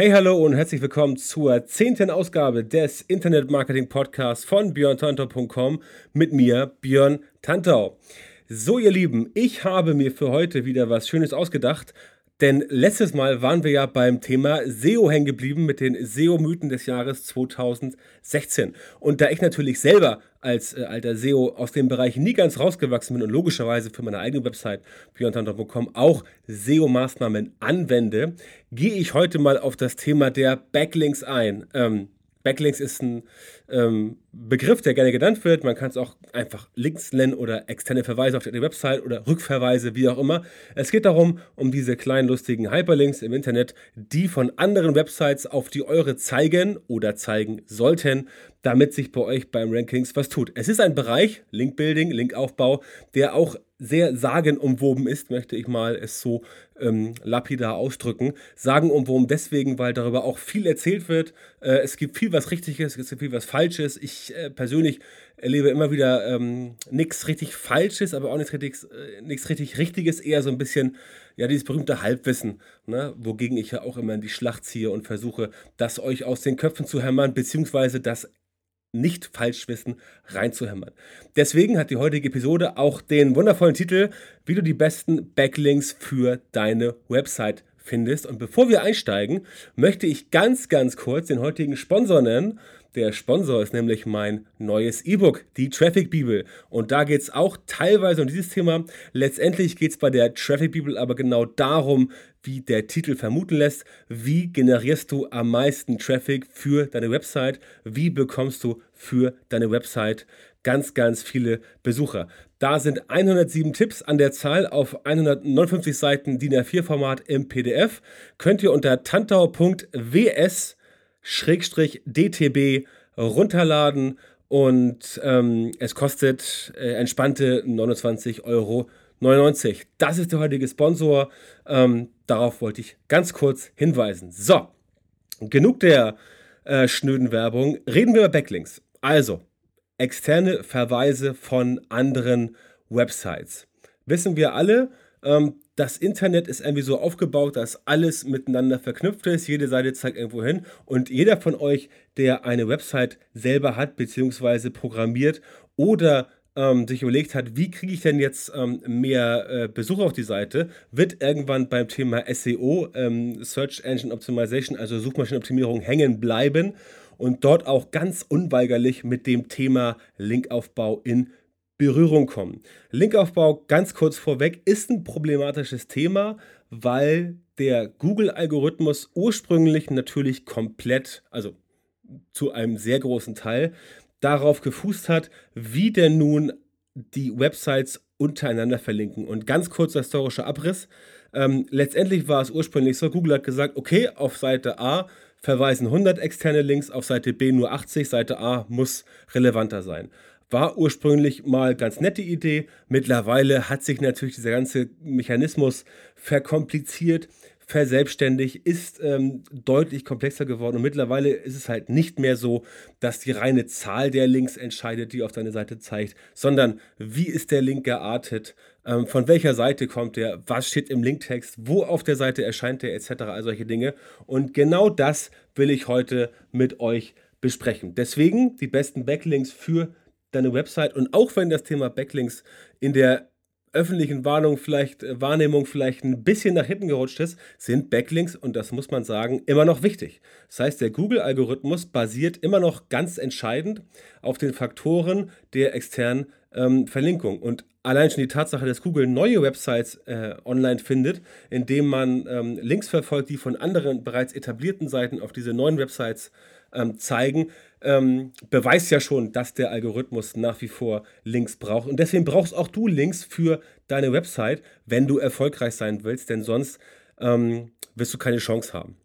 Hey, hallo und herzlich willkommen zur zehnten Ausgabe des Internet Marketing Podcasts von björntantau.com mit mir, Björn Tantau. So, ihr Lieben, ich habe mir für heute wieder was Schönes ausgedacht denn letztes Mal waren wir ja beim Thema SEO hängen geblieben mit den SEO-Mythen des Jahres 2016. Und da ich natürlich selber als äh, alter SEO aus dem Bereich nie ganz rausgewachsen bin und logischerweise für meine eigene Website björntantau.com auch SEO-Maßnahmen anwende, gehe ich heute mal auf das Thema der Backlinks ein. Ähm, Backlinks ist ein ähm, Begriff, der gerne genannt wird. Man kann es auch einfach Links nennen oder externe Verweise auf die Website oder Rückverweise, wie auch immer. Es geht darum, um diese kleinen lustigen Hyperlinks im Internet, die von anderen Websites auf die eure zeigen oder zeigen sollten, damit sich bei euch beim Rankings was tut. Es ist ein Bereich, Linkbuilding, Linkaufbau, der auch sehr sagenumwoben ist, möchte ich mal es so ähm, lapidar ausdrücken. Sagenumwoben deswegen, weil darüber auch viel erzählt wird. Äh, es gibt viel, was richtig ist, es gibt viel, was falsch ist. Ich äh, persönlich erlebe immer wieder ähm, nichts richtig Falsches, aber auch nichts richtig, äh, richtig Richtiges, eher so ein bisschen, ja, dieses berühmte Halbwissen, ne? wogegen ich ja auch immer in die Schlacht ziehe und versuche, das euch aus den Köpfen zu hämmern, beziehungsweise das nicht Falschwissen reinzuhämmern. Deswegen hat die heutige Episode auch den wundervollen Titel, wie du die besten Backlinks für deine Website findest. Und bevor wir einsteigen, möchte ich ganz, ganz kurz den heutigen Sponsor nennen. Der Sponsor ist nämlich mein neues E-Book, die Traffic Bibel. Und da geht es auch teilweise um dieses Thema. Letztendlich geht es bei der Traffic Bibel aber genau darum, wie der Titel vermuten lässt, wie generierst du am meisten Traffic für deine Website, wie bekommst du für deine Website ganz, ganz viele Besucher. Da sind 107 Tipps an der Zahl auf 159 Seiten DIN A4-Format im PDF. Könnt ihr unter tantau.ws-dtb runterladen und ähm, es kostet äh, entspannte 29,99 Euro. Das ist der heutige Sponsor. Ähm, darauf wollte ich ganz kurz hinweisen. So, genug der äh, schnöden Werbung. Reden wir über Backlinks. Also, externe Verweise von anderen Websites. Wissen wir alle, ähm, das Internet ist irgendwie so aufgebaut, dass alles miteinander verknüpft ist. Jede Seite zeigt irgendwo hin. Und jeder von euch, der eine Website selber hat, beziehungsweise programmiert oder ähm, sich überlegt hat, wie kriege ich denn jetzt ähm, mehr äh, Besucher auf die Seite, wird irgendwann beim Thema SEO, ähm, Search Engine Optimization, also Suchmaschinenoptimierung, hängen bleiben und dort auch ganz unweigerlich mit dem Thema Linkaufbau in Berührung kommen. Linkaufbau, ganz kurz vorweg, ist ein problematisches Thema, weil der Google-Algorithmus ursprünglich natürlich komplett, also zu einem sehr großen Teil, darauf gefußt hat, wie denn nun die Websites untereinander verlinken. Und ganz kurzer historischer Abriss. Ähm, letztendlich war es ursprünglich so, Google hat gesagt, okay, auf Seite A verweisen 100 externe Links, auf Seite B nur 80, Seite A muss relevanter sein. War ursprünglich mal ganz nette Idee. Mittlerweile hat sich natürlich dieser ganze Mechanismus verkompliziert, verselbstständigt, ist ähm, deutlich komplexer geworden und mittlerweile ist es halt nicht mehr so, dass die reine Zahl der Links entscheidet, die auf deine Seite zeigt, sondern wie ist der Link geartet, ähm, von welcher Seite kommt der, was steht im Linktext, wo auf der Seite erscheint der etc. all solche Dinge und genau das will ich heute mit euch besprechen. Deswegen die besten Backlinks für deine Website und auch wenn das Thema Backlinks in der öffentlichen Warnung vielleicht, äh, Wahrnehmung vielleicht ein bisschen nach hinten gerutscht ist, sind Backlinks, und das muss man sagen, immer noch wichtig. Das heißt, der Google-Algorithmus basiert immer noch ganz entscheidend auf den Faktoren der externen ähm, Verlinkung. Und allein schon die Tatsache, dass Google neue Websites äh, online findet, indem man ähm, Links verfolgt, die von anderen bereits etablierten Seiten auf diese neuen Websites ähm, zeigen, ähm, beweist ja schon, dass der Algorithmus nach wie vor Links braucht. Und deswegen brauchst auch du Links für deine Website, wenn du erfolgreich sein willst, denn sonst ähm, wirst du keine Chance haben.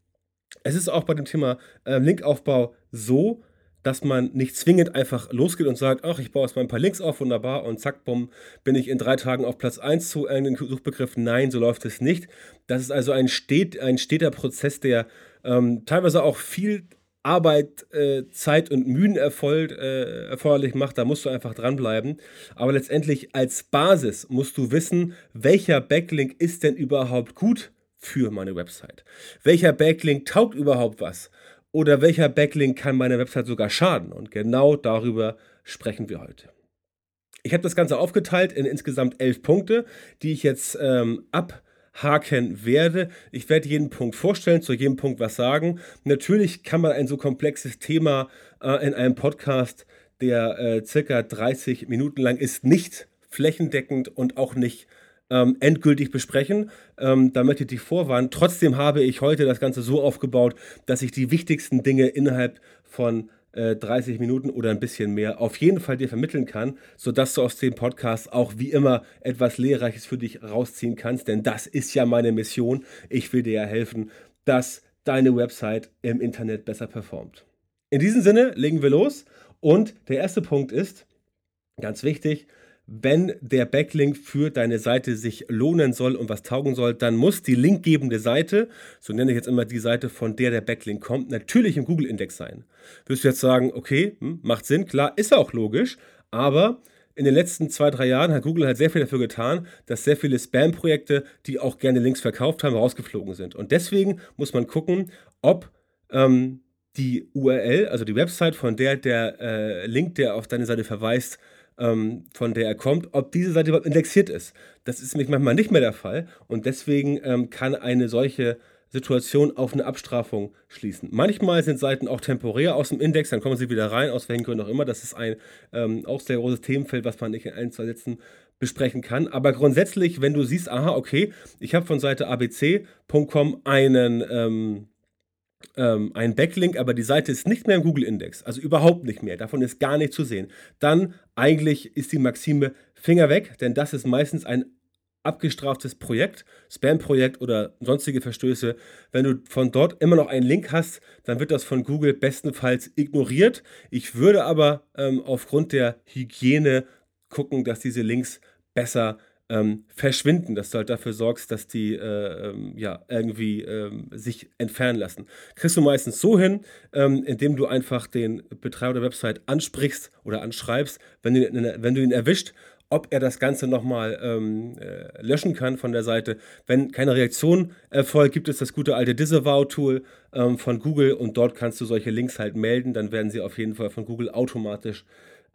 Es ist auch bei dem Thema äh, Linkaufbau so, dass man nicht zwingend einfach losgeht und sagt, ach, ich baue jetzt mal ein paar Links auf, wunderbar, und zack, bumm, bin ich in drei Tagen auf Platz 1 zu einem Suchbegriff. Nein, so läuft es nicht. Das ist also ein, stet, ein steter Prozess, der ähm, teilweise auch viel Arbeit, äh, Zeit und Mühen erfolg, äh, erforderlich macht, da musst du einfach dranbleiben. Aber letztendlich als Basis musst du wissen, welcher Backlink ist denn überhaupt gut für meine Website? Welcher Backlink taugt überhaupt was? Oder welcher Backlink kann meiner Website sogar schaden? Und genau darüber sprechen wir heute. Ich habe das Ganze aufgeteilt in insgesamt elf Punkte, die ich jetzt ähm, ab haken werde. Ich werde jeden Punkt vorstellen, zu jedem Punkt was sagen. Natürlich kann man ein so komplexes Thema äh, in einem Podcast, der äh, circa 30 Minuten lang ist, nicht flächendeckend und auch nicht ähm, endgültig besprechen. Ähm, da möchte ich dich vorwarnen. Trotzdem habe ich heute das Ganze so aufgebaut, dass ich die wichtigsten Dinge innerhalb von 30 äh, Minuten oder ein bisschen mehr auf jeden Fall dir vermitteln kann, sodass du aus dem Podcast auch wie immer etwas Lehrreiches für dich rausziehen kannst. Denn das ist ja meine Mission. Ich will dir ja helfen, dass deine Website im Internet besser performt. In diesem Sinne legen wir los. Und der erste Punkt ist, ganz wichtig, wenn der Backlink für deine Seite sich lohnen soll und was taugen soll, dann muss die linkgebende Seite, so nenne ich jetzt immer die Seite, von der der Backlink kommt, natürlich im Google-Index sein. Wirst du jetzt sagen, okay, hm, macht Sinn, klar, ist auch logisch, aber in den letzten zwei, drei Jahren hat Google halt sehr viel dafür getan, dass sehr viele Spam-Projekte, die auch gerne Links verkauft haben, rausgeflogen sind. Und deswegen muss man gucken, ob ähm, die URL, also die Website, von der der äh, Link, der auf deine Seite verweist, ähm, von der er kommt, ob diese Seite überhaupt indexiert ist. Das ist nämlich manchmal nicht mehr der Fall und deswegen ähm, kann eine solche Situation auf eine Abstrafung schließen. Manchmal sind Seiten auch temporär aus dem Index, dann kommen sie wieder rein, aus welchen Gründen auch immer. Das ist ein ähm, auch sehr großes Themenfeld, was man nicht in ein, zwei Sätzen besprechen kann. Aber grundsätzlich, wenn du siehst, aha, okay, ich habe von Seite abc.com einen, ähm, ähm, einen Backlink, aber die Seite ist nicht mehr im Google-Index, also überhaupt nicht mehr, davon ist gar nicht zu sehen, dann eigentlich ist die Maxime Finger weg, denn das ist meistens ein abgestraftes Projekt, Spam-Projekt oder sonstige Verstöße. Wenn du von dort immer noch einen Link hast, dann wird das von Google bestenfalls ignoriert. Ich würde aber ähm, aufgrund der Hygiene gucken, dass diese Links besser ähm, verschwinden, dass du halt dafür sorgst, dass die äh, ähm, ja irgendwie ähm, sich entfernen lassen. Kriegst du meistens so hin, ähm, indem du einfach den Betreiber der Website ansprichst oder anschreibst, wenn du, wenn du ihn erwischt, ob er das Ganze nochmal ähm, äh, löschen kann von der Seite. Wenn keine Reaktion erfolgt, gibt es das gute alte Disavow-Tool ähm, von Google und dort kannst du solche Links halt melden. Dann werden sie auf jeden Fall von Google automatisch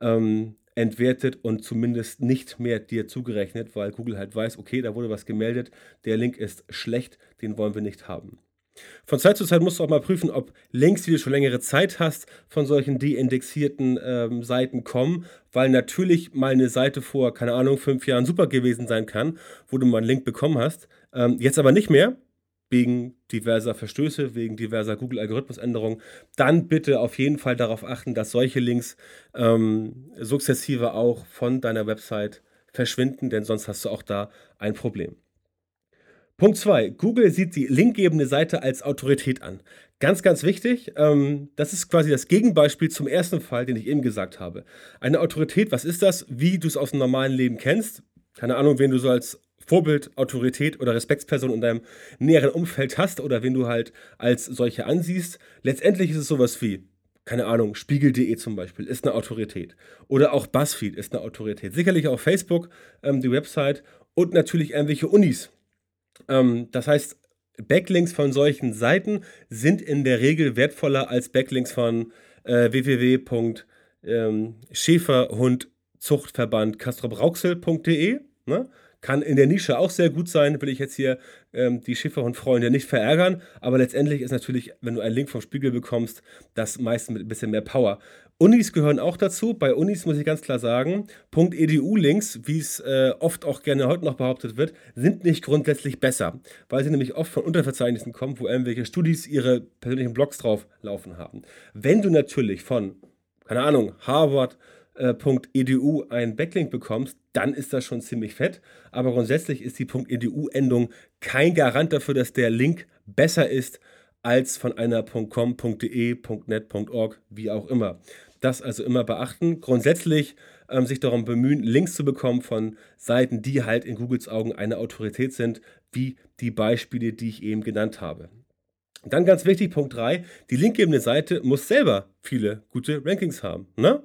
ähm, entwertet und zumindest nicht mehr dir zugerechnet, weil Google halt weiß, okay, da wurde was gemeldet, der Link ist schlecht, den wollen wir nicht haben. Von Zeit zu Zeit musst du auch mal prüfen, ob Links, die du schon längere Zeit hast, von solchen deindexierten ähm, Seiten kommen, weil natürlich mal eine Seite vor, keine Ahnung, fünf Jahren super gewesen sein kann, wo du mal einen Link bekommen hast, ähm, jetzt aber nicht mehr, wegen diverser Verstöße, wegen diverser Google-Algorithmusänderungen, dann bitte auf jeden Fall darauf achten, dass solche Links ähm, sukzessive auch von deiner Website verschwinden, denn sonst hast du auch da ein Problem. Punkt 2. Google sieht die linkgebende Seite als Autorität an. Ganz, ganz wichtig. Ähm, das ist quasi das Gegenbeispiel zum ersten Fall, den ich eben gesagt habe. Eine Autorität, was ist das? Wie du es aus dem normalen Leben kennst. Keine Ahnung, wen du so als Vorbild, Autorität oder Respektsperson in deinem näheren Umfeld hast oder wen du halt als solche ansiehst. Letztendlich ist es sowas wie, keine Ahnung, Spiegel.de zum Beispiel ist eine Autorität. Oder auch BuzzFeed ist eine Autorität. Sicherlich auch Facebook, ähm, die Website und natürlich irgendwelche Unis. Ähm, das heißt, Backlinks von solchen Seiten sind in der Regel wertvoller als Backlinks von äh, www.schäferhundzuchtverband kastrop-rauxel.de. Ne? Kann in der Nische auch sehr gut sein, will ich jetzt hier ähm, die Schäferhund-Freunde nicht verärgern, aber letztendlich ist natürlich, wenn du einen Link vom Spiegel bekommst, das meist mit ein bisschen mehr Power. Unis gehören auch dazu. Bei Unis muss ich ganz klar sagen, .edu-Links, wie es äh, oft auch gerne heute noch behauptet wird, sind nicht grundsätzlich besser, weil sie nämlich oft von Unterverzeichnissen kommen, wo irgendwelche Studis ihre persönlichen Blogs drauf laufen haben. Wenn du natürlich von, keine Ahnung, Harvard, .edu einen Backlink bekommst, dann ist das schon ziemlich fett. Aber grundsätzlich ist die .edu-Endung kein Garant dafür, dass der Link besser ist als von einer .com, .de, .net, .org, wie auch immer. Das also immer beachten. Grundsätzlich ähm, sich darum bemühen, Links zu bekommen von Seiten, die halt in Googles Augen eine Autorität sind, wie die Beispiele, die ich eben genannt habe. Dann ganz wichtig, Punkt 3, die linkgebende Seite muss selber viele gute Rankings haben. Ne?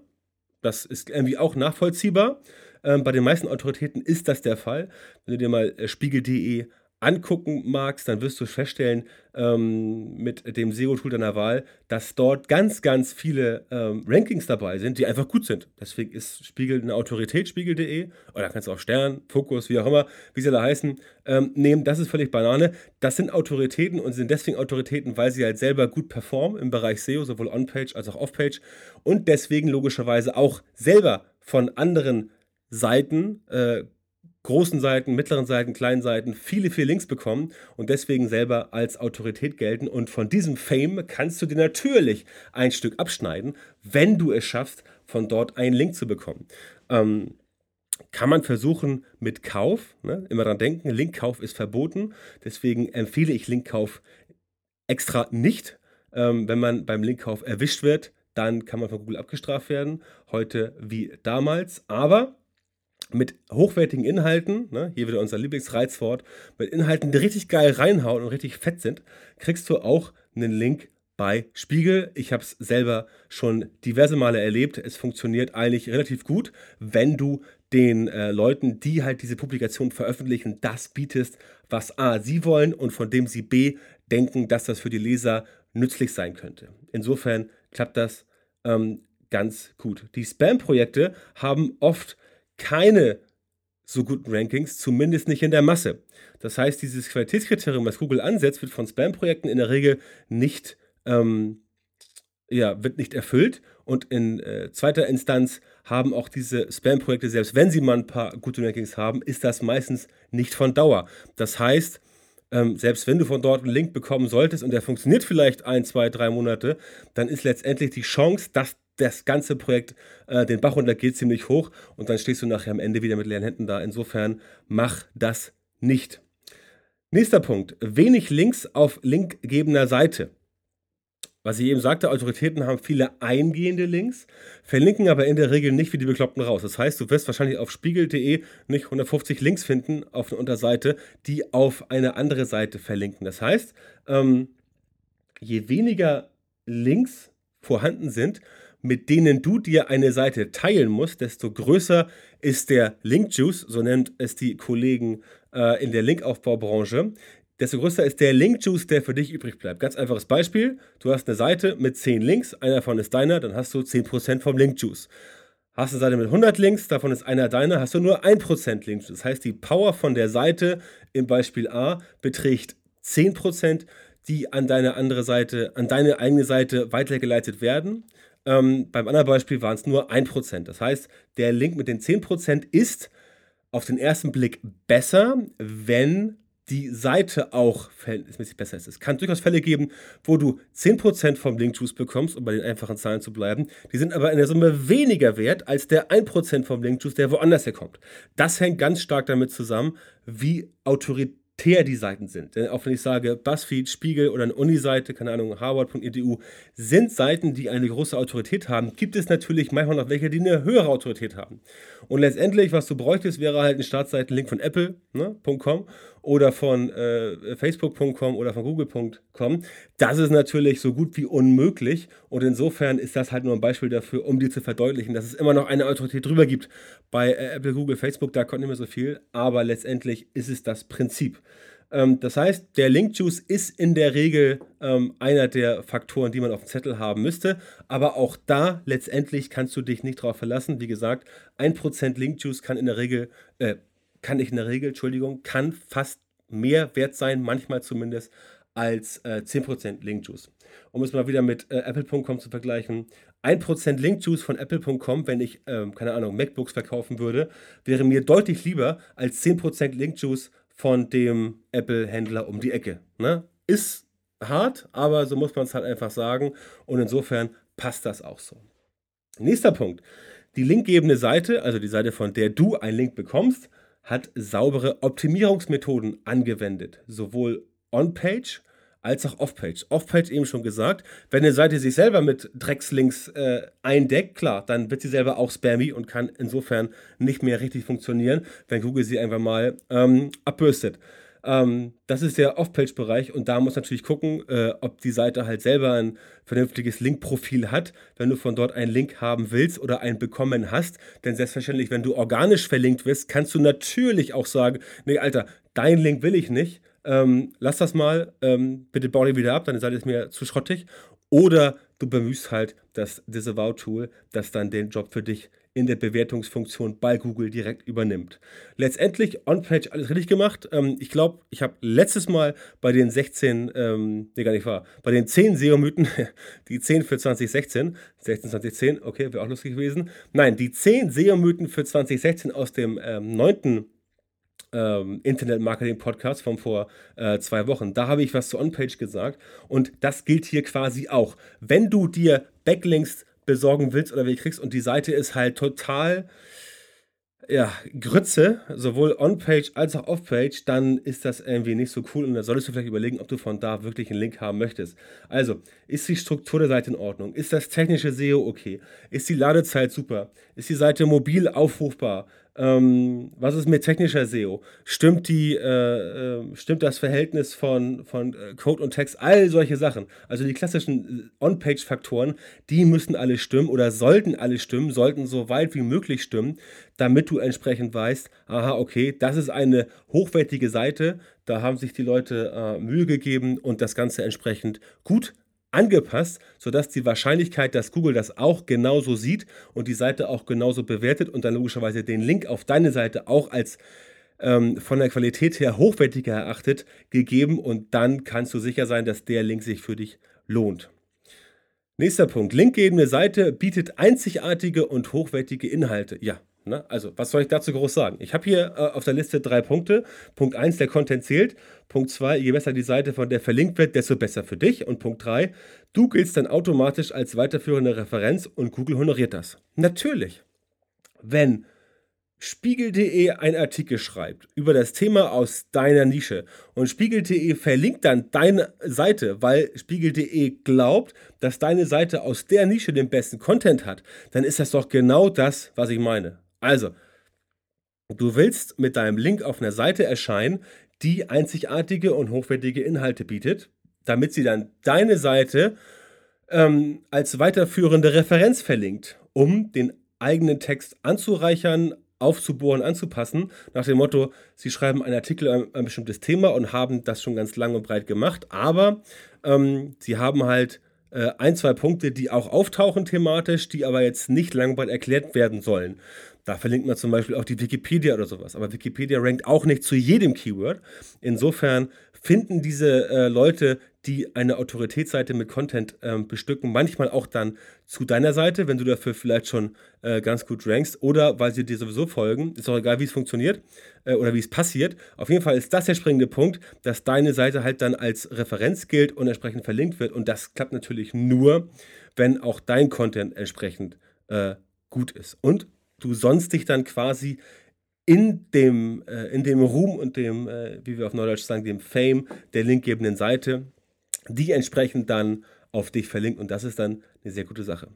Das ist irgendwie auch nachvollziehbar. Ähm, bei den meisten Autoritäten ist das der Fall. Wenn du dir mal äh, spiegel.de angucken magst, dann wirst du feststellen ähm, mit dem SEO-Tool deiner Wahl, dass dort ganz, ganz viele ähm, Rankings dabei sind, die einfach gut sind. Deswegen ist Spiegel eine Autorität, spiegel.de, oder kannst du auch Stern, Fokus, wie auch immer, wie sie da heißen, ähm, nehmen. Das ist völlig Banane. Das sind Autoritäten und sind deswegen Autoritäten, weil sie halt selber gut performen im Bereich SEO, sowohl On-Page als auch Off-Page und deswegen logischerweise auch selber von anderen Seiten äh, großen Seiten, mittleren Seiten, kleinen Seiten viele, viele Links bekommen und deswegen selber als Autorität gelten. Und von diesem Fame kannst du dir natürlich ein Stück abschneiden, wenn du es schaffst, von dort einen Link zu bekommen. Ähm, kann man versuchen mit Kauf, ne? immer dran denken, Linkkauf ist verboten, deswegen empfehle ich Linkkauf extra nicht. Ähm, wenn man beim Linkkauf erwischt wird, dann kann man von Google abgestraft werden, heute wie damals. Aber mit hochwertigen Inhalten, ne, hier wieder unser Lieblingsreizwort, mit Inhalten, die richtig geil reinhauen und richtig fett sind, kriegst du auch einen Link bei Spiegel. Ich habe es selber schon diverse Male erlebt. Es funktioniert eigentlich relativ gut, wenn du den äh, Leuten, die halt diese Publikation veröffentlichen, das bietest, was A, sie wollen und von dem sie B, denken, dass das für die Leser nützlich sein könnte. Insofern klappt das ähm, ganz gut. Die Spam-Projekte haben oft keine so guten Rankings, zumindest nicht in der Masse. Das heißt, dieses Qualitätskriterium, was Google ansetzt, wird von Spam-Projekten in der Regel nicht, ähm, ja, wird nicht erfüllt. Und in äh, zweiter Instanz haben auch diese Spam-Projekte, selbst wenn sie mal ein paar gute Rankings haben, ist das meistens nicht von Dauer. Das heißt, ähm, selbst wenn du von dort einen Link bekommen solltest und der funktioniert vielleicht ein, zwei, drei Monate, dann ist letztendlich die Chance, dass das ganze Projekt äh, den Bach runtergeht, ziemlich hoch und dann stehst du nachher am Ende wieder mit leeren Händen da. Insofern mach das nicht. Nächster Punkt. Wenig Links auf linkgebender Seite. Was ich eben sagte, Autoritäten haben viele eingehende Links, verlinken aber in der Regel nicht wie die Bekloppten raus. Das heißt, du wirst wahrscheinlich auf spiegel.de nicht 150 Links finden auf einer Unterseite, die auf eine andere Seite verlinken. Das heißt, ähm, je weniger Links vorhanden sind, mit denen du dir eine Seite teilen musst, desto größer ist der Link-Juice, so nennt es die Kollegen äh, in der Linkaufbaubranche, desto größer ist der Link-Juice, der für dich übrig bleibt. Ganz einfaches Beispiel, du hast eine Seite mit 10 Links, einer davon ist deiner, dann hast du 10% vom Link-Juice. Hast eine Seite mit 100 Links, davon ist einer deiner, hast du nur 1% Link-Juice. Das heißt, die Power von der Seite im Beispiel A beträgt 10%, die an deine andere Seite, an deine eigene Seite weitergeleitet werden. Ähm, beim anderen Beispiel waren es nur 1%. Das heißt, der Link mit den 10% ist auf den ersten Blick besser, wenn die Seite auch verhältnismäßig besser ist. Es kann durchaus Fälle geben, wo du 10% vom Link-Juice bekommst, um bei den einfachen Zahlen zu bleiben. Die sind aber in der Summe weniger wert als der 1% vom Link-Juice, der woanders herkommt. Das hängt ganz stark damit zusammen, wie autoritär die Seiten sind. Denn auch wenn ich sage, BuzzFeed, Spiegel oder eine Uni-Seite, keine Ahnung, harvard.edu, sind Seiten, die eine große Autorität haben, gibt es natürlich manchmal noch welche, die eine höhere Autorität haben. Und letztendlich, was du bräuchtest, wäre halt ein Startseitenlink von apple.com ne, oder von äh, facebook.com oder von google.com. Das ist natürlich so gut wie unmöglich und insofern ist das halt nur ein Beispiel dafür, um dir zu verdeutlichen, dass es immer noch eine Autorität drüber gibt. Bei äh, Apple, Google, Facebook, da kommt nicht mehr so viel, aber letztendlich ist es das Prinzip. Ähm, das heißt, der Link-Juice ist in der Regel ähm, einer der Faktoren, die man auf dem Zettel haben müsste. Aber auch da letztendlich kannst du dich nicht darauf verlassen. Wie gesagt, 1% Link-Juice kann in der Regel, äh, kann nicht in der Regel, Entschuldigung, kann fast mehr wert sein, manchmal zumindest, als äh, 10% Link-Juice. Um es mal wieder mit äh, Apple.com zu vergleichen, 1% Link-Juice von Apple.com, wenn ich, ähm, keine Ahnung, MacBooks verkaufen würde, wäre mir deutlich lieber als 10% Link-Juice von dem Apple-Händler um die Ecke. Ne? Ist hart, aber so muss man es halt einfach sagen. Und insofern passt das auch so. Nächster Punkt. Die linkgebende Seite, also die Seite, von der du einen Link bekommst, hat saubere Optimierungsmethoden angewendet. Sowohl on-page als auch Off-Page. Off-Page eben schon gesagt, wenn eine Seite sich selber mit Dreckslinks äh, eindeckt, klar, dann wird sie selber auch spammy und kann insofern nicht mehr richtig funktionieren, wenn Google sie einfach mal ähm, abbürstet. Ähm, das ist der Off-Page-Bereich und da muss natürlich gucken, äh, ob die Seite halt selber ein vernünftiges Link-Profil hat, wenn du von dort einen Link haben willst oder einen bekommen hast. Denn selbstverständlich, wenn du organisch verlinkt wirst, kannst du natürlich auch sagen, nee, Alter, dein Link will ich nicht. Ähm, lass das mal, ähm, bitte bau den wieder ab, deine Seite ist mir zu schrottig. Oder du bemühst halt das Disavow-Tool, das dann den Job für dich in der Bewertungsfunktion bei Google direkt übernimmt. Letztendlich on-page alles richtig gemacht. Ähm, ich glaube, ich habe letztes Mal bei den 16, ähm, nee, gar nicht wahr, bei den 10 SEO-Mythen, die 10 für 2016, 16, 2010, okay, wäre auch lustig gewesen. Nein, die 10 SEO-Mythen für 2016 aus dem ähm, 9 ähm, Internet-Marketing-Podcast von vor äh, zwei Wochen. Da habe ich was zu On-Page gesagt und das gilt hier quasi auch. Wenn du dir Backlinks besorgen willst oder wie kriegst und die Seite ist halt total ja, Grütze, sowohl on-page als auch off-page, dann ist das irgendwie nicht so cool und dann solltest du vielleicht überlegen, ob du von da wirklich einen Link haben möchtest. Also, ist die Struktur der Seite in Ordnung? Ist das technische SEO okay? Ist die Ladezeit super? Ist die Seite mobil aufrufbar? Ähm, was ist mit technischer SEO? Stimmt, die, äh, äh, stimmt das Verhältnis von, von äh, Code und Text? All solche Sachen. Also die klassischen äh, On-Page-Faktoren, die müssen alle stimmen oder sollten alle stimmen, sollten so weit wie möglich stimmen, damit du entsprechend weißt, aha, okay, das ist eine hochwertige Seite, da haben sich die Leute äh, Mühe gegeben und das Ganze entsprechend gut angepasst, sodass die Wahrscheinlichkeit, dass Google das auch genauso sieht und die Seite auch genauso bewertet und dann logischerweise den Link auf deine Seite auch als ähm, von der Qualität her hochwertiger erachtet, gegeben und dann kannst du sicher sein, dass der Link sich für dich lohnt. Nächster Punkt. Linkgebende Seite bietet einzigartige und hochwertige Inhalte. Ja, Ne? Also, was soll ich dazu groß sagen? Ich habe hier äh, auf der Liste drei Punkte. Punkt 1, der Content zählt. Punkt 2, je besser die Seite, von der verlinkt wird, desto besser für dich. Und Punkt 3, du giltst dann automatisch als weiterführende Referenz und Google honoriert das. Natürlich. Wenn Spiegel.de einen Artikel schreibt über das Thema aus deiner Nische und Spiegel.de verlinkt dann deine Seite, weil Spiegel.de glaubt, dass deine Seite aus der Nische den besten Content hat, dann ist das doch genau das, was ich meine. Also, du willst mit deinem Link auf einer Seite erscheinen, die einzigartige und hochwertige Inhalte bietet, damit sie dann deine Seite ähm, als weiterführende Referenz verlinkt, um den eigenen Text anzureichern, aufzubohren, anzupassen, nach dem Motto, sie schreiben einen Artikel über ein, bestimmtes Thema und haben das schon ganz lang und breit gemacht, aber ähm, sie haben halt äh, ein, zwei Punkte, die auch auftauchen thematisch, die aber jetzt nicht langweilig erklärt werden sollen. Da verlinkt man zum Beispiel auch die Wikipedia oder sowas. Aber Wikipedia rankt auch nicht zu jedem Keyword. Insofern finden diese äh, Leute, die eine Autoritätsseite mit Content ähm, bestücken, manchmal auch dann zu deiner Seite, wenn du dafür vielleicht schon äh, ganz gut rankst oder weil sie dir sowieso folgen. Ist auch egal, wie es funktioniert äh, oder wie es passiert. Auf jeden Fall ist das der springende Punkt, dass deine Seite halt dann als Referenz gilt und entsprechend verlinkt wird. Und das klappt natürlich nur, wenn auch dein Content entsprechend äh, gut ist. Und du sonst dich dann quasi in dem, äh, in dem Ruhm und dem, äh, wie wir auf Neudeutsch sagen, dem Fame der linkgebenden Seite, die entsprechend dann auf dich verlinkt und das ist dann eine sehr gute Sache.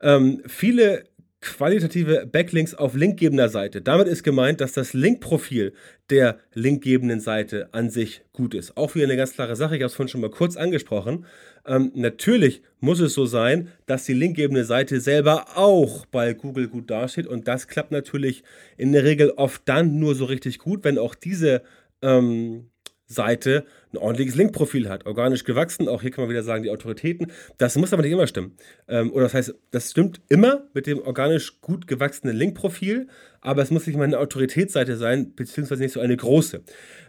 Ähm, viele qualitative Backlinks auf linkgebender Seite. Damit ist gemeint, dass das Linkprofil der linkgebenden Seite an sich gut ist. Auch wieder eine ganz klare Sache, ich habe es vorhin schon mal kurz angesprochen. Ähm, natürlich muss es so sein, dass die linkgebende Seite selber auch bei Google gut dasteht und das klappt natürlich in der Regel oft dann nur so richtig gut, wenn auch diese ähm, Seite ein ordentliches Linkprofil hat, organisch gewachsen, auch hier kann man wieder sagen, die Autoritäten. Das muss aber nicht immer stimmen. Ähm, oder das heißt, das stimmt immer mit dem organisch gut gewachsenen Linkprofil, aber es muss nicht mal eine Autoritätsseite sein, beziehungsweise nicht so eine große.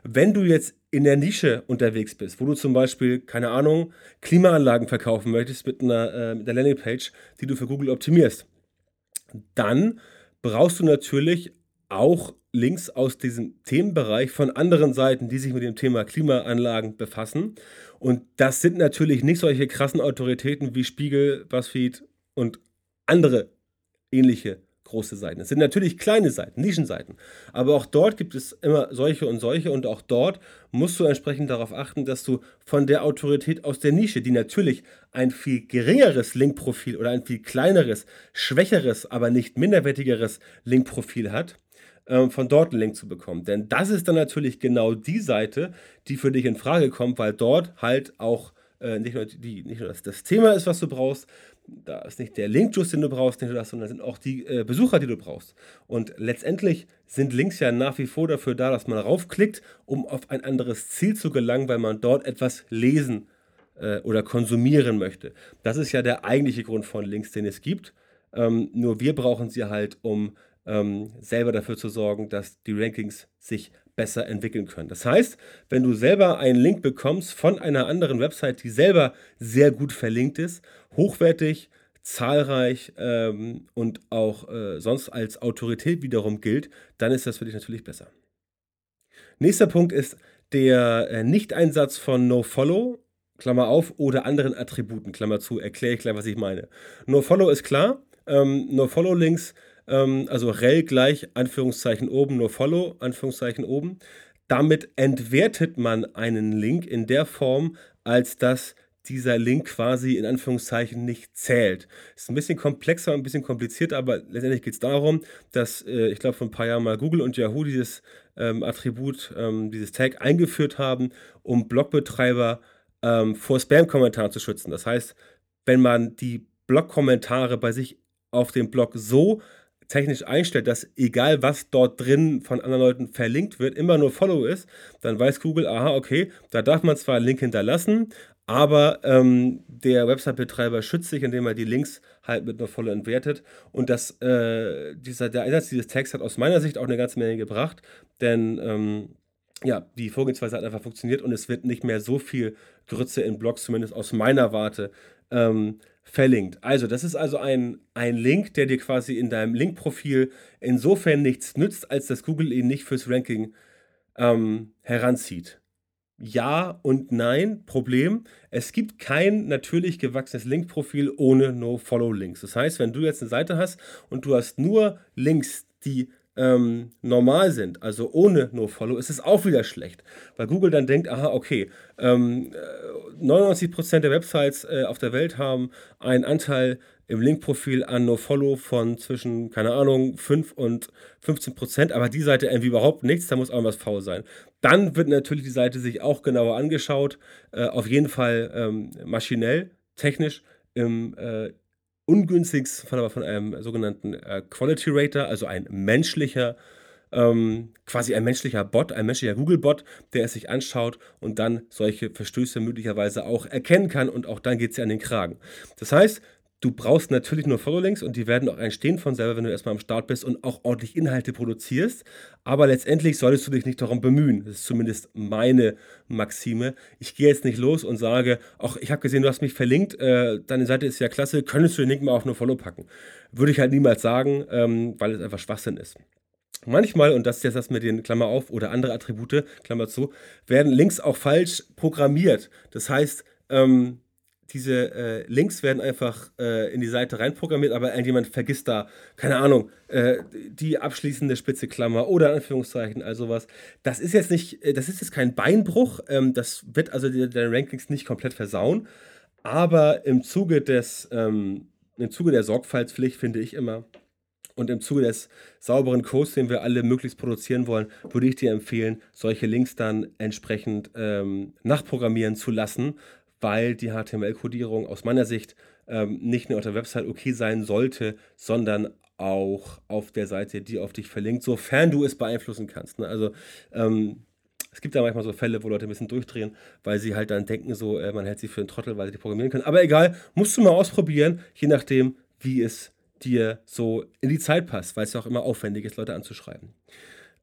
Wenn du jetzt in der Nische unterwegs bist, wo du zum Beispiel, keine Ahnung, Klimaanlagen verkaufen möchtest mit einer, äh, mit einer Landingpage, die du für Google optimierst, dann brauchst du natürlich auch Links aus diesem Themenbereich von anderen Seiten, die sich mit dem Thema Klimaanlagen befassen. Und das sind natürlich nicht solche krassen Autoritäten wie Spiegel, BuzzFeed und andere ähnliche große Seiten. Es sind natürlich kleine Seiten, Nischenseiten. Aber auch dort gibt es immer solche und solche und auch dort musst du entsprechend darauf achten, dass du von der Autorität aus der Nische, die natürlich ein viel geringeres Linkprofil oder ein viel kleineres, schwächeres, aber nicht minderwertigeres Linkprofil hat, ähm, von dort einen Link zu bekommen. Denn das ist dann natürlich genau die Seite, die für dich in Frage kommt, weil dort halt auch äh, nicht nur, die, nicht nur das, das Thema ist, was du brauchst, da ist nicht der Link-Juice, den du brauchst, nicht nur das, sondern sind auch die äh, Besucher, die du brauchst. Und letztendlich sind Links ja nach wie vor dafür da, dass man raufklickt, um auf ein anderes Ziel zu gelangen, weil man dort etwas lesen äh, oder konsumieren möchte. Das ist ja der eigentliche Grund von Links, den es gibt. Ähm, nur wir brauchen sie halt, um ähm, selber dafür zu sorgen, dass die Rankings sich besser entwickeln können. Das heißt, wenn du selber einen Link bekommst von einer anderen Website, die selber sehr gut verlinkt ist, hochwertig, zahlreich ähm, und auch äh, sonst als Autorität wiederum gilt, dann ist das für dich natürlich besser. Nächster Punkt ist der äh, Nicht-Einsatz von NoFollow, Klammer auf, oder anderen Attributen, Klammer zu, erkläre ich gleich, was ich meine. NoFollow ist klar, ähm, NoFollow-Links ähm, also rel gleich Anführungszeichen oben, nur follow Anführungszeichen oben. Damit entwertet man einen Link in der Form, als dass dieser Link quasi in Anführungszeichen nicht zählt. Ist ein bisschen komplexer, ein bisschen kompliziert, aber letztendlich geht es darum, dass äh, ich glaube vor ein paar Jahren mal Google und Yahoo dieses ähm, Attribut, ähm, dieses Tag eingeführt haben, um Blogbetreiber ähm, vor Spam-Kommentaren zu schützen. Das heißt, wenn man die Blog-Kommentare bei sich auf dem Blog so technisch einstellt, dass egal was dort drin von anderen Leuten verlinkt wird, immer nur Follow ist, dann weiß Google, aha, okay, da darf man zwar einen Link hinterlassen, aber ähm, der Website-Betreiber schützt sich, indem er die Links halt mit nur Follow entwertet. Und das, äh, dieser, der Einsatz dieses Tags hat aus meiner Sicht auch eine ganze Menge gebracht, denn ähm, ja, die Vorgehensweise hat einfach funktioniert und es wird nicht mehr so viel Grütze in Blogs, zumindest aus meiner Warte, ähm, verlinkt. Also, das ist also ein, ein Link, der dir quasi in deinem Linkprofil insofern nichts nützt, als dass Google ihn nicht fürs Ranking ähm, heranzieht. Ja und nein. Problem: Es gibt kein natürlich gewachsenes Linkprofil ohne No-Follow-Links. Das heißt, wenn du jetzt eine Seite hast und du hast nur Links, die ähm, normal sind, also ohne No-Follow, ist es auch wieder schlecht, weil Google dann denkt, aha, okay, ähm, 99% der Websites äh, auf der Welt haben einen Anteil im Linkprofil an No-Follow von zwischen, keine Ahnung, 5 und 15%, aber die Seite irgendwie überhaupt nichts, da muss irgendwas faul sein. Dann wird natürlich die Seite sich auch genauer angeschaut, äh, auf jeden Fall ähm, maschinell, technisch, im äh, ungünstigsten Fall von einem sogenannten äh, Quality Rater, also ein menschlicher, ähm, quasi ein menschlicher Bot, ein menschlicher Google-Bot, der es sich anschaut und dann solche Verstöße möglicherweise auch erkennen kann und auch dann geht es ja an den Kragen. Das heißt, Du brauchst natürlich nur Follow-Links und die werden auch entstehen von selber, wenn du erstmal am Start bist und auch ordentlich Inhalte produzierst. Aber letztendlich solltest du dich nicht darum bemühen. Das ist zumindest meine Maxime. Ich gehe jetzt nicht los und sage, ach, ich habe gesehen, du hast mich verlinkt, äh, deine Seite ist ja klasse, könntest du den Link mal auf nur Follow packen? Würde ich halt niemals sagen, ähm, weil es einfach Schwachsinn ist. Manchmal, und das ist jetzt das mit den Klammer auf oder andere Attribute, Klammer zu, werden Links auch falsch programmiert. Das heißt, ähm, diese äh, Links werden einfach äh, in die Seite reinprogrammiert, aber irgendjemand vergisst da, keine Ahnung, äh, die abschließende spitze Klammer oder Anführungszeichen, also was. Das ist jetzt nicht, äh, das ist jetzt kein Beinbruch, ähm, das wird also deine Rankings nicht komplett versauen, aber im Zuge des, ähm, im Zuge der Sorgfaltspflicht finde ich immer, und im Zuge des sauberen Codes, den wir alle möglichst produzieren wollen, würde ich dir empfehlen, solche Links dann entsprechend ähm, nachprogrammieren zu lassen, weil die HTML-Codierung aus meiner Sicht ähm, nicht nur auf der Website okay sein sollte, sondern auch auf der Seite, die auf dich verlinkt, sofern du es beeinflussen kannst. Ne? Also ähm, es gibt ja manchmal so Fälle, wo Leute ein bisschen durchdrehen, weil sie halt dann denken, so, äh, man hält sie für einen Trottel, weil sie die programmieren können. Aber egal, musst du mal ausprobieren, je nachdem, wie es dir so in die Zeit passt, weil es ja auch immer aufwendig ist, Leute anzuschreiben.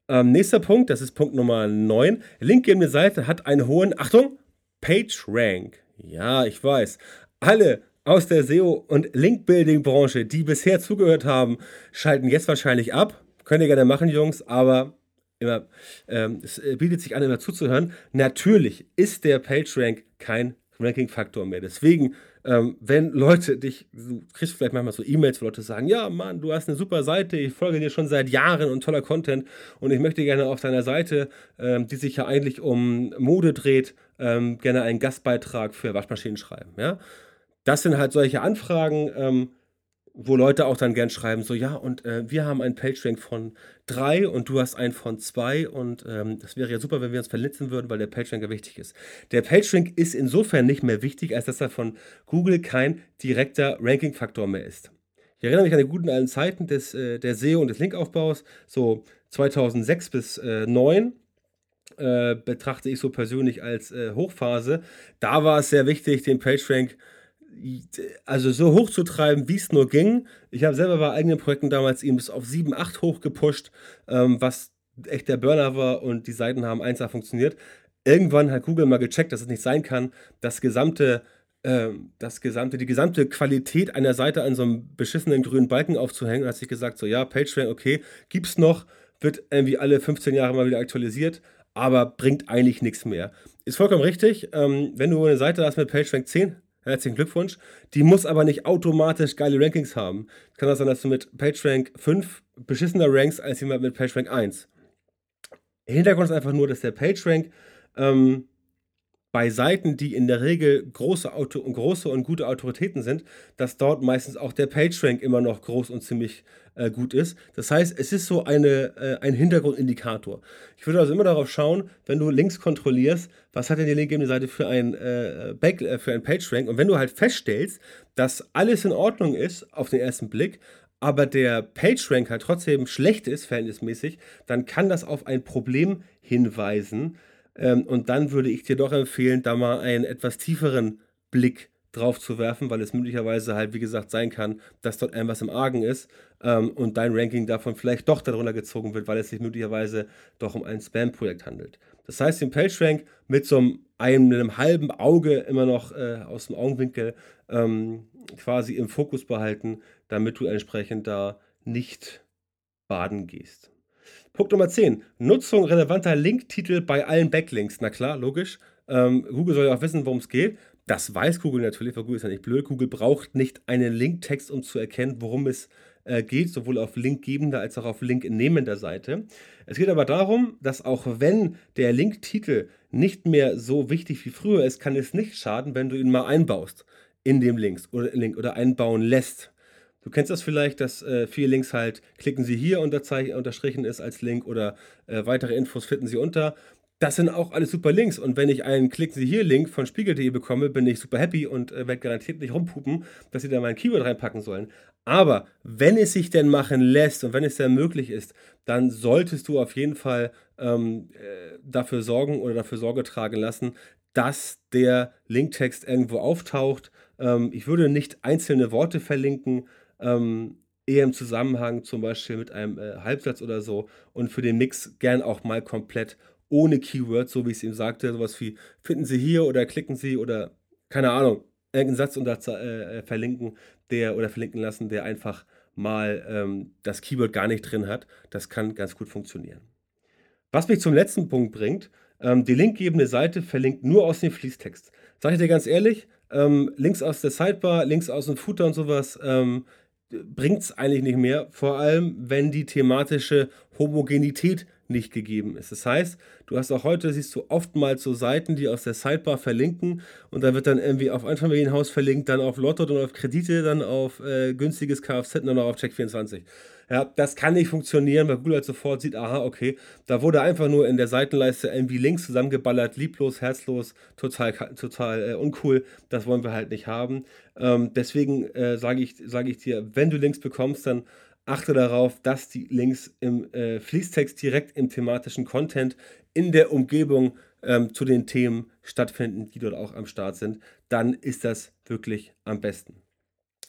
Ähm, nächster Punkt, das ist Punkt Nummer 9. Linkgebende Seite hat einen hohen, Achtung, PageRank. Ja, ich weiß. Alle aus der SEO- und Link-Building-Branche, die bisher zugehört haben, schalten jetzt wahrscheinlich ab. Könnt ihr gerne machen, Jungs, aber immer, ähm, es äh, bietet sich an, immer zuzuhören. Natürlich ist der PageRank kein Ranking-Faktor mehr. Deswegen ähm, wenn Leute dich, du kriegst vielleicht manchmal so E-Mails, wo Leute sagen, ja Mann, du hast eine super Seite, ich folge dir schon seit Jahren und toller Content und ich möchte gerne auf deiner Seite, ähm, die sich ja eigentlich um Mode dreht, ähm, gerne einen Gastbeitrag für Waschmaschinen schreiben. Ja? Das sind halt solche Anfragen, ähm, wo Leute auch dann gern schreiben, so ja, und äh, wir haben einen PageRank von drei und du hast einen von zwei und ähm, das wäre ja super, wenn wir uns verletzen würden, weil der PageRank ja wichtig ist. Der PageRank ist insofern nicht mehr wichtig, als dass er von Google kein direkter Ranking-Faktor mehr ist. Ich erinnere mich an die guten alten Zeiten des, äh, der SEO und des Linkaufbaus, so 2006 bis äh, 2009. Äh, betrachte ich so persönlich als äh, Hochphase. Da war es sehr wichtig, den PageRank äh, also so hoch zu treiben, wie es nur ging. Ich habe selber bei eigenen Projekten damals ihn bis auf 7, 8 hochgepusht, ähm, was echt der Burner war und die Seiten haben 1A funktioniert. Irgendwann hat Google mal gecheckt, dass es nicht sein kann, das gesamte, äh, das gesamte, die gesamte Qualität einer Seite an so einem beschissenen grünen Balken aufzuhängen und hat sich gesagt, so ja, PageRank, okay, gibt's noch, wird irgendwie alle 15 Jahre mal wieder aktualisiert, aber bringt eigentlich nichts mehr. Ist vollkommen richtig, ähm, wenn du eine Seite hast mit PageRank 10, Herzlichen Glückwunsch. Die muss aber nicht automatisch geile Rankings haben. Kann das sein, dass du mit PageRank 5 beschissener ranks als jemand mit PageRank 1. Hintergrund ist einfach nur, dass der PageRank ähm, bei Seiten, die in der Regel große, Auto große und gute Autoritäten sind, dass dort meistens auch der PageRank immer noch groß und ziemlich äh, gut ist. Das heißt, es ist so eine, äh, ein Hintergrundindikator. Ich würde also immer darauf schauen, wenn du Links kontrollierst, was hat denn die linkgebende Seite für ein, äh, Back, äh, für ein PageRank? Und wenn du halt feststellst, dass alles in Ordnung ist auf den ersten Blick, aber der PageRank halt trotzdem schlecht ist, verhältnismäßig, dann kann das auf ein Problem hinweisen, ähm, und dann würde ich dir doch empfehlen, da mal einen etwas tieferen Blick drauf zu werfen, weil es möglicherweise halt, wie gesagt, sein kann, dass dort irgendwas im Argen ist ähm, und dein Ranking davon vielleicht doch darunter gezogen wird, weil es sich möglicherweise doch um ein Spam-Projekt handelt. Das heißt, den PageRank mit so einem, einem, halben Auge immer noch äh, aus dem Augenwinkel ähm, quasi im Fokus behalten, damit du entsprechend da nicht baden gehst. Punkt Nummer 10. Nutzung relevanter Linktitel bei allen Backlinks. Na klar, logisch. Ähm, Google soll ja auch wissen, worum es geht. Das weiß Google natürlich, weil Google ist ja nicht blöd. Google braucht nicht einen Linktext, um zu erkennen, worum es äh, geht, sowohl auf linkgebender als auch auf linknehmender Seite. Es geht aber darum, dass auch wenn der Linktitel nicht mehr so wichtig wie früher ist, kann es nicht schaden, wenn du ihn mal einbaust in dem Links oder, Link oder einbauen lässt. Du kennst das vielleicht, dass äh, viele Links halt, klicken Sie hier unterstrichen ist als Link oder äh, weitere Infos finden Sie unter. Das sind auch alles super Links. Und wenn ich einen Klicken Sie hier Link von spiegel.de bekomme, bin ich super happy und äh, werde garantiert nicht rumpupen, dass Sie da mein Keyword reinpacken sollen. Aber wenn es sich denn machen lässt und wenn es denn möglich ist, dann solltest du auf jeden Fall ähm, äh, dafür sorgen oder dafür Sorge tragen lassen, dass der Linktext irgendwo auftaucht. Ähm, ich würde nicht einzelne Worte verlinken, ähm, eher im Zusammenhang zum Beispiel mit einem äh, Halbsatz oder so und für den Mix gern auch mal komplett ohne Keyword, so wie ich es ihm sagte, sowas wie finden Sie hier oder klicken Sie oder keine Ahnung, irgendeinen Satz unter, äh, verlinken, der oder verlinken lassen, der einfach mal ähm, das Keyword gar nicht drin hat. Das kann ganz gut funktionieren. Was mich zum letzten Punkt bringt, ähm, die linkgebende Seite verlinkt nur aus dem Fließtext. Sag ich dir ganz ehrlich, ähm, Links aus der Sidebar, Links aus dem Footer und sowas, ähm, bringt es eigentlich nicht mehr, vor allem wenn die thematische Homogenität nicht gegeben ist. Das heißt, du hast auch heute, siehst du oftmals so Seiten, die aus der Sidebar verlinken und da wird dann irgendwie auf Einfamilienhaus verlinkt, dann auf Lotto, dann auf Kredite, dann auf äh, günstiges Kfz und dann auf Check24. Ja, das kann nicht funktionieren, weil Google halt sofort sieht, aha, okay, da wurde einfach nur in der Seitenleiste irgendwie Links zusammengeballert, lieblos, herzlos, total, total äh, uncool. Das wollen wir halt nicht haben. Ähm, deswegen äh, sage ich, sag ich dir, wenn du Links bekommst, dann achte darauf, dass die Links im äh, Fließtext direkt im thematischen Content in der Umgebung ähm, zu den Themen stattfinden, die dort auch am Start sind. Dann ist das wirklich am besten.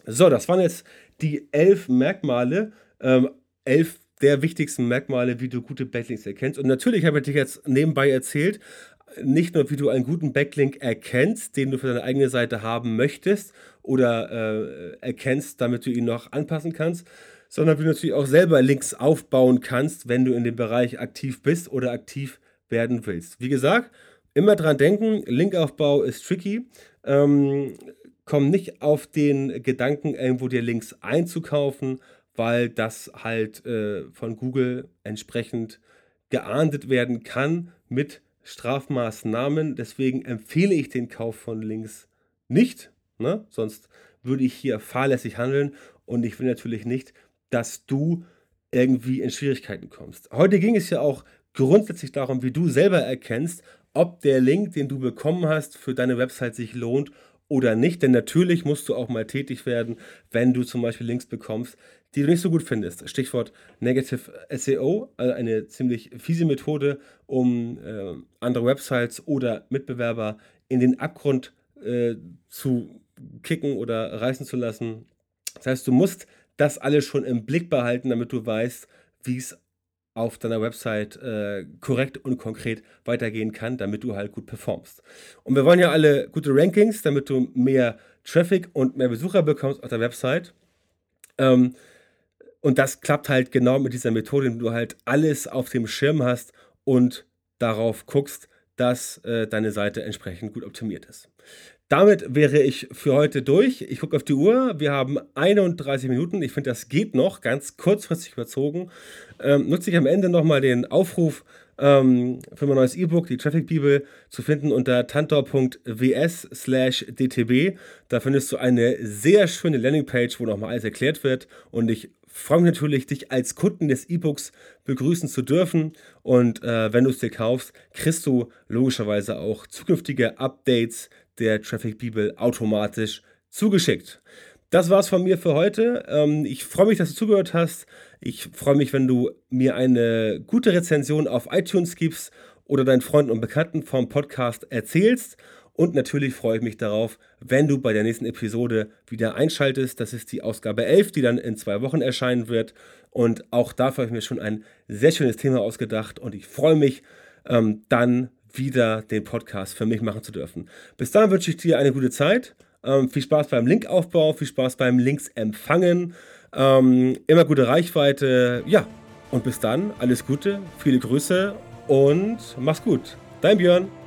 So, das waren jetzt die elf Merkmale, ähm, elf der wichtigsten Merkmale, wie du gute Backlinks erkennst. Und natürlich habe ich dir jetzt nebenbei erzählt, nicht nur, wie du einen guten Backlink erkennst, den du für deine eigene Seite haben möchtest oder äh, erkennst, damit du ihn noch anpassen kannst, sondern wie du natürlich auch selber Links aufbauen kannst, wenn du in dem Bereich aktiv bist oder aktiv werden willst. Wie gesagt, immer dran denken, Linkaufbau ist tricky. Ähm, komm nicht auf den Gedanken, irgendwo dir Links einzukaufen, weil das halt äh, von Google entsprechend geahndet werden kann mit Strafmaßnahmen. Deswegen empfehle ich den Kauf von Links nicht. Ne? Sonst würde ich hier fahrlässig handeln und ich will natürlich nicht, dass du irgendwie in Schwierigkeiten kommst. Heute ging es ja auch grundsätzlich darum, wie du selber erkennst, ob der Link, den du bekommen hast, für deine Website sich lohnt oder nicht. Denn natürlich musst du auch mal tätig werden, wenn du zum Beispiel Links bekommst, die du nicht so gut findest. Stichwort Negative SEO, also eine ziemlich fiese Methode, um äh, andere Websites oder Mitbewerber in den Abgrund äh, zu kicken oder reißen zu lassen. Das heißt, du musst das alles schon im Blick behalten, damit du weißt, wie es auf deiner Website äh, korrekt und konkret weitergehen kann, damit du halt gut performst. Und wir wollen ja alle gute Rankings, damit du mehr Traffic und mehr Besucher bekommst auf der Website. Ähm, und das klappt halt genau mit dieser Methode, indem du halt alles auf dem Schirm hast und darauf guckst, dass äh, deine Seite entsprechend gut optimiert ist. Damit wäre ich für heute durch. Ich gucke auf die Uhr. Wir haben 31 Minuten. Ich finde, das geht noch, ganz kurzfristig überzogen. Ähm, nutze ich am Ende nochmal den Aufruf ähm, für mein neues E-Book, die Traffic Bibel, zu finden unter tantor.ws dtb. Da findest du eine sehr schöne Landingpage, wo nochmal alles erklärt wird. Und ich freue mich natürlich, dich als Kunden des E-Books begrüßen zu dürfen. Und äh, wenn du es dir kaufst, kriegst du logischerweise auch zukünftige Updates der Traffic Bibel automatisch zugeschickt. Das war's von mir für heute. Ähm, ich freue mich, dass du zugehört hast. Ich freue mich, wenn du mir eine gute Rezension auf iTunes gibst oder deinen Freunden und Bekannten vom Podcast erzählst. Und natürlich freue ich mich darauf, wenn du bei der nächsten Episode wieder einschaltest. Das ist die Ausgabe 11, die dann in zwei Wochen erscheinen wird. Und auch dafür habe ich mir schon ein sehr schönes Thema ausgedacht. Und ich freue mich, ähm, dann wieder den Podcast für mich machen zu dürfen. Bis dahin wünsche ich dir eine gute Zeit. Ähm, viel Spaß beim Linkaufbau, viel Spaß beim Links empfangen. Ähm, immer gute Reichweite. Ja, und bis dann alles Gute, viele Grüße und mach's gut. Dein Björn.